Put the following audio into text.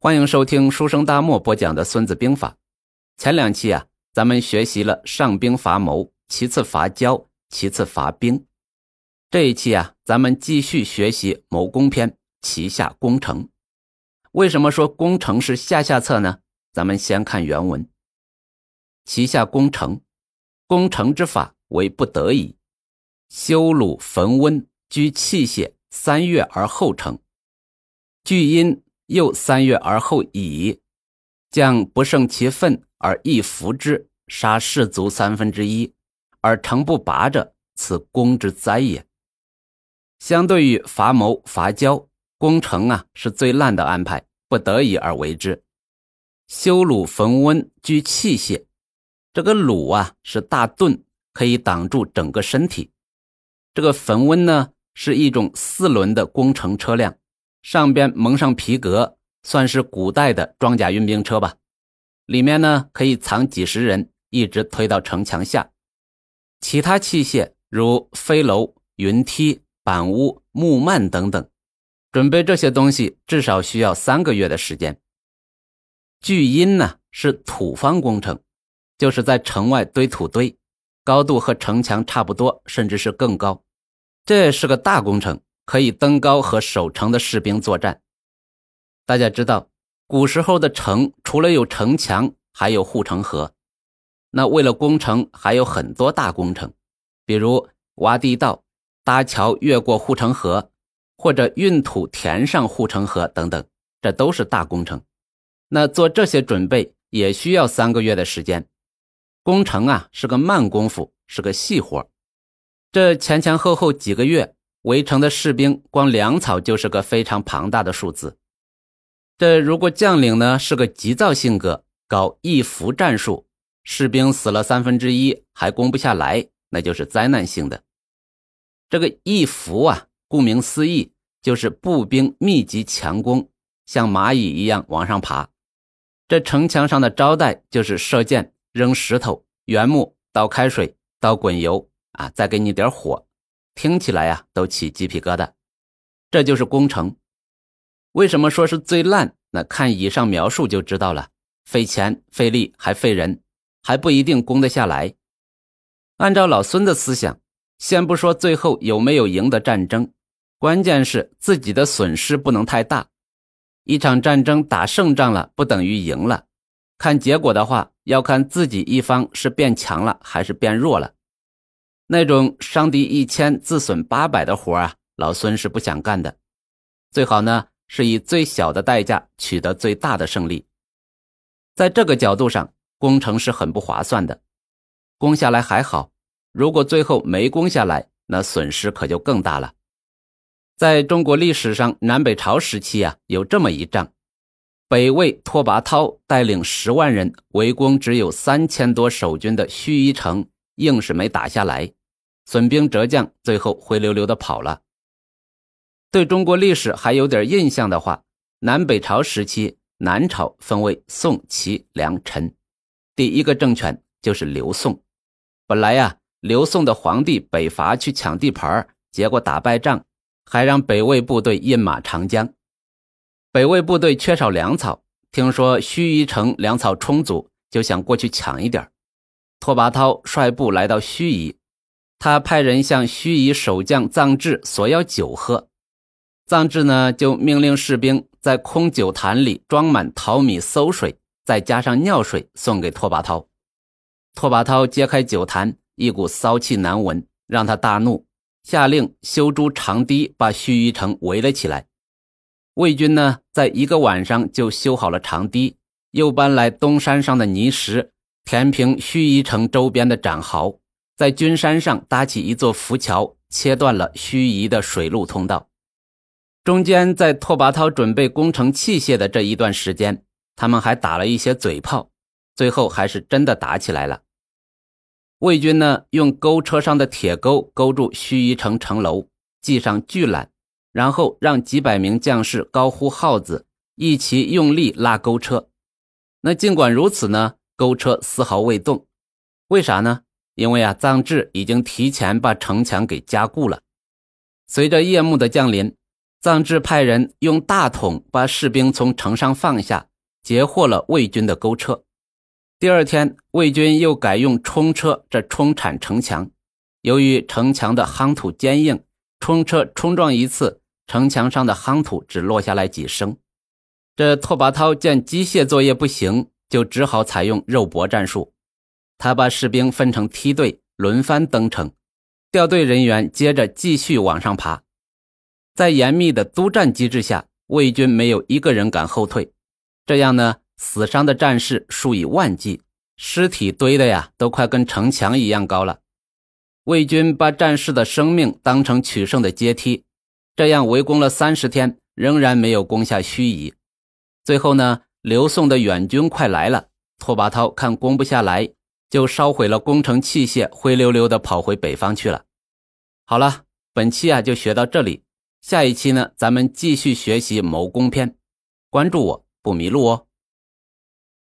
欢迎收听书生大漠播讲的《孙子兵法》。前两期啊，咱们学习了上兵伐谋，其次伐交，其次伐兵。这一期啊，咱们继续学习谋攻篇，旗下攻城。为什么说攻城是下下策呢？咱们先看原文：旗下攻城，攻城之法为不得已，修鲁焚温，居器械，三月而后成。据因。又三月而后已，将不胜其愤而易服之，杀士卒三分之一，而城不拔者，此攻之灾也。相对于伐谋伐交，攻城啊是最烂的安排，不得已而为之。修鲁焚温居器械，这个鲁啊是大盾，可以挡住整个身体。这个焚温呢是一种四轮的工程车辆。上边蒙上皮革，算是古代的装甲运兵车吧。里面呢可以藏几十人，一直推到城墙下。其他器械如飞楼、云梯、板屋、木幔等等，准备这些东西至少需要三个月的时间。巨阴呢是土方工程，就是在城外堆土堆，高度和城墙差不多，甚至是更高。这是个大工程。可以登高和守城的士兵作战。大家知道，古时候的城除了有城墙，还有护城河。那为了攻城，还有很多大工程，比如挖地道、搭桥越过护城河，或者运土填上护城河等等，这都是大工程。那做这些准备也需要三个月的时间。攻城啊，是个慢功夫，是个细活。这前前后后几个月。围城的士兵，光粮草就是个非常庞大的数字。这如果将领呢是个急躁性格，搞一服战术，士兵死了三分之一还攻不下来，那就是灾难性的。这个一服啊，顾名思义，就是步兵密集强攻，像蚂蚁一样往上爬。这城墙上的招待就是射箭、扔石头、原木、倒开水、倒滚油啊，再给你点火。听起来呀，都起鸡皮疙瘩。这就是攻城。为什么说是最烂？那看以上描述就知道了。费钱、费力，还费人，还不一定攻得下来。按照老孙的思想，先不说最后有没有赢得战争，关键是自己的损失不能太大。一场战争打胜仗了，不等于赢了。看结果的话，要看自己一方是变强了还是变弱了。那种伤敌一千自损八百的活啊，老孙是不想干的。最好呢是以最小的代价取得最大的胜利。在这个角度上，攻城是很不划算的。攻下来还好，如果最后没攻下来，那损失可就更大了。在中国历史上，南北朝时期啊，有这么一仗：北魏拓跋焘带领十万人围攻只有三千多守军的盱眙城，硬是没打下来。损兵折将，最后灰溜溜的跑了。对中国历史还有点印象的话，南北朝时期，南朝分为宋、齐、梁、陈，第一个政权就是刘宋。本来呀，刘宋的皇帝北伐去抢地盘，结果打败仗，还让北魏部队饮马长江。北魏部队缺少粮草，听说盱眙城粮草充足，就想过去抢一点。拓跋焘率部来到盱眙。他派人向盱眙守将臧志索要酒喝，臧志呢就命令士兵在空酒坛里装满淘米馊水，再加上尿水送给拓跋焘。拓跋焘揭开酒坛，一股骚气难闻，让他大怒，下令修筑长堤，把盱眙城围了起来。魏军呢，在一个晚上就修好了长堤，又搬来东山上的泥石，填平盱眙城周边的斩壕。在君山上搭起一座浮桥，切断了盱眙的水路通道。中间，在拓跋焘准备攻城器械的这一段时间，他们还打了一些嘴炮，最后还是真的打起来了。魏军呢，用钩车上的铁钩勾住盱眙城城楼，系上巨缆，然后让几百名将士高呼号子，一起用力拉钩车。那尽管如此呢，钩车丝毫未动，为啥呢？因为啊，臧志已经提前把城墙给加固了。随着夜幕的降临，臧志派人用大桶把士兵从城上放下，截获了魏军的钩车。第二天，魏军又改用冲车这冲铲城墙。由于城墙的夯土坚硬，冲车冲撞一次，城墙上的夯土只落下来几升。这拓跋焘见机械作业不行，就只好采用肉搏战术。他把士兵分成梯队，轮番登城，掉队人员接着继续往上爬。在严密的督战机制下，魏军没有一个人敢后退。这样呢？死伤的战士数以万计，尸体堆的呀，都快跟城墙一样高了。魏军把战士的生命当成取胜的阶梯，这样围攻了三十天，仍然没有攻下盱眙。最后呢，刘宋的远军快来了，拓跋焘看攻不下来，就烧毁了工程器械，灰溜溜的跑回北方去了。好了，本期啊就学到这里，下一期呢，咱们继续学习谋攻篇，关注我不迷路哦。